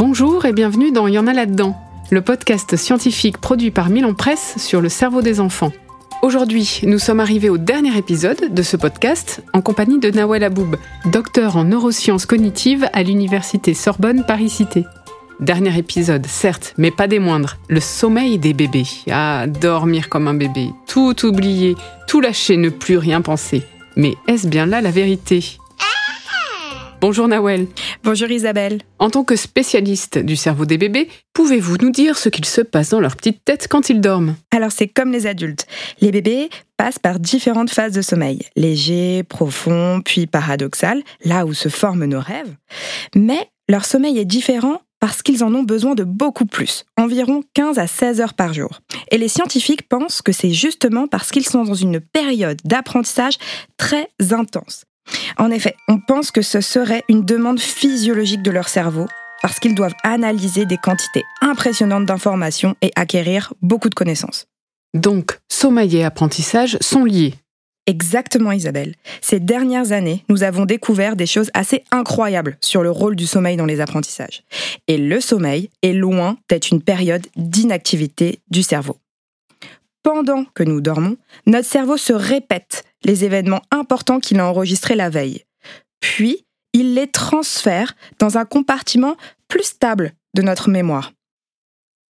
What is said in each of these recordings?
Bonjour et bienvenue dans Y en a là-dedans, le podcast scientifique produit par Milan Presse sur le cerveau des enfants. Aujourd'hui, nous sommes arrivés au dernier épisode de ce podcast en compagnie de Nawel Aboub, docteur en neurosciences cognitives à l'université Sorbonne Paris-Cité. Dernier épisode, certes, mais pas des moindres, le sommeil des bébés. Ah, dormir comme un bébé, tout oublier, tout lâcher, ne plus rien penser. Mais est-ce bien là la vérité? Bonjour Nawel. Bonjour Isabelle. En tant que spécialiste du cerveau des bébés, pouvez-vous nous dire ce qu'il se passe dans leur petite tête quand ils dorment? Alors c'est comme les adultes. Les bébés passent par différentes phases de sommeil. Léger, profond, puis paradoxal, là où se forment nos rêves. Mais leur sommeil est différent parce qu'ils en ont besoin de beaucoup plus, environ 15 à 16 heures par jour. Et les scientifiques pensent que c'est justement parce qu'ils sont dans une période d'apprentissage très intense. En effet, on pense que ce serait une demande physiologique de leur cerveau, parce qu'ils doivent analyser des quantités impressionnantes d'informations et acquérir beaucoup de connaissances. Donc, sommeil et apprentissage sont liés. Exactement Isabelle. Ces dernières années, nous avons découvert des choses assez incroyables sur le rôle du sommeil dans les apprentissages. Et le sommeil est loin d'être une période d'inactivité du cerveau. Pendant que nous dormons, notre cerveau se répète les événements importants qu'il a enregistrés la veille. Puis, il les transfère dans un compartiment plus stable de notre mémoire.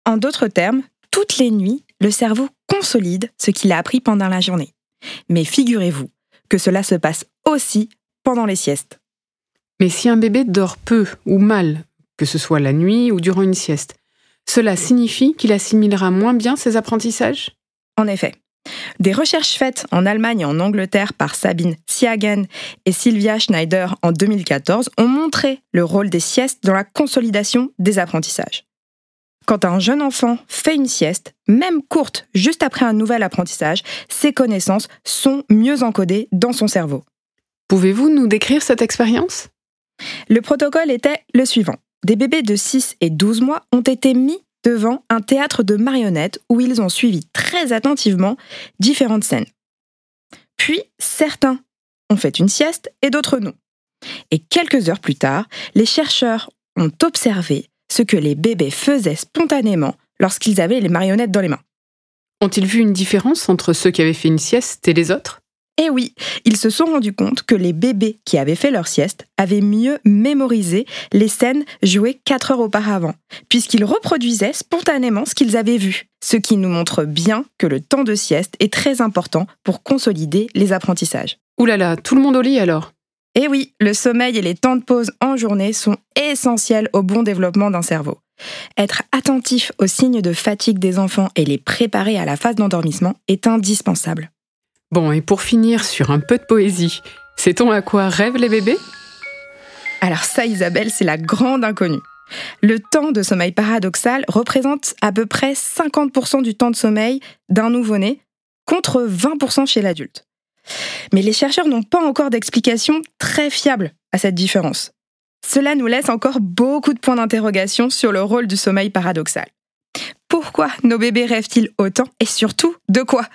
En d'autres termes, toutes les nuits, le cerveau consolide ce qu'il a appris pendant la journée. Mais figurez-vous que cela se passe aussi pendant les siestes. Mais si un bébé dort peu ou mal, que ce soit la nuit ou durant une sieste, cela signifie qu'il assimilera moins bien ses apprentissages? En effet. Des recherches faites en Allemagne et en Angleterre par Sabine Siagen et Sylvia Schneider en 2014 ont montré le rôle des siestes dans la consolidation des apprentissages. Quand un jeune enfant fait une sieste, même courte, juste après un nouvel apprentissage, ses connaissances sont mieux encodées dans son cerveau. Pouvez-vous nous décrire cette expérience? Le protocole était le suivant. Des bébés de 6 et 12 mois ont été mis devant un théâtre de marionnettes où ils ont suivi très attentivement différentes scènes. Puis, certains ont fait une sieste et d'autres non. Et quelques heures plus tard, les chercheurs ont observé ce que les bébés faisaient spontanément lorsqu'ils avaient les marionnettes dans les mains. Ont-ils vu une différence entre ceux qui avaient fait une sieste et les autres? Eh oui, ils se sont rendus compte que les bébés qui avaient fait leur sieste avaient mieux mémorisé les scènes jouées 4 heures auparavant, puisqu'ils reproduisaient spontanément ce qu'ils avaient vu, ce qui nous montre bien que le temps de sieste est très important pour consolider les apprentissages. Ouh là là, tout le monde au lit alors et oui, le sommeil et les temps de pause en journée sont essentiels au bon développement d'un cerveau. Être attentif aux signes de fatigue des enfants et les préparer à la phase d'endormissement est indispensable. Bon, et pour finir sur un peu de poésie, sait-on à quoi rêvent les bébés? Alors ça, Isabelle, c'est la grande inconnue. Le temps de sommeil paradoxal représente à peu près 50% du temps de sommeil d'un nouveau-né, contre 20% chez l'adulte. Mais les chercheurs n'ont pas encore d'explication très fiable à cette différence. Cela nous laisse encore beaucoup de points d'interrogation sur le rôle du sommeil paradoxal. Pourquoi nos bébés rêvent-ils autant? Et surtout de quoi?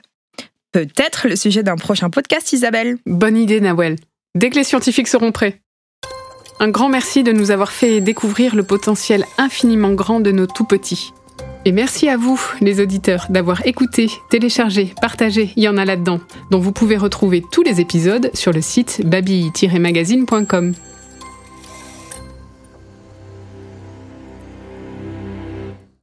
Peut-être le sujet d'un prochain podcast, Isabelle. Bonne idée, Nawel. Dès que les scientifiques seront prêts. Un grand merci de nous avoir fait découvrir le potentiel infiniment grand de nos tout petits. Et merci à vous, les auditeurs, d'avoir écouté, téléchargé, partagé, il y en a là-dedans, dont vous pouvez retrouver tous les épisodes sur le site baby-magazine.com.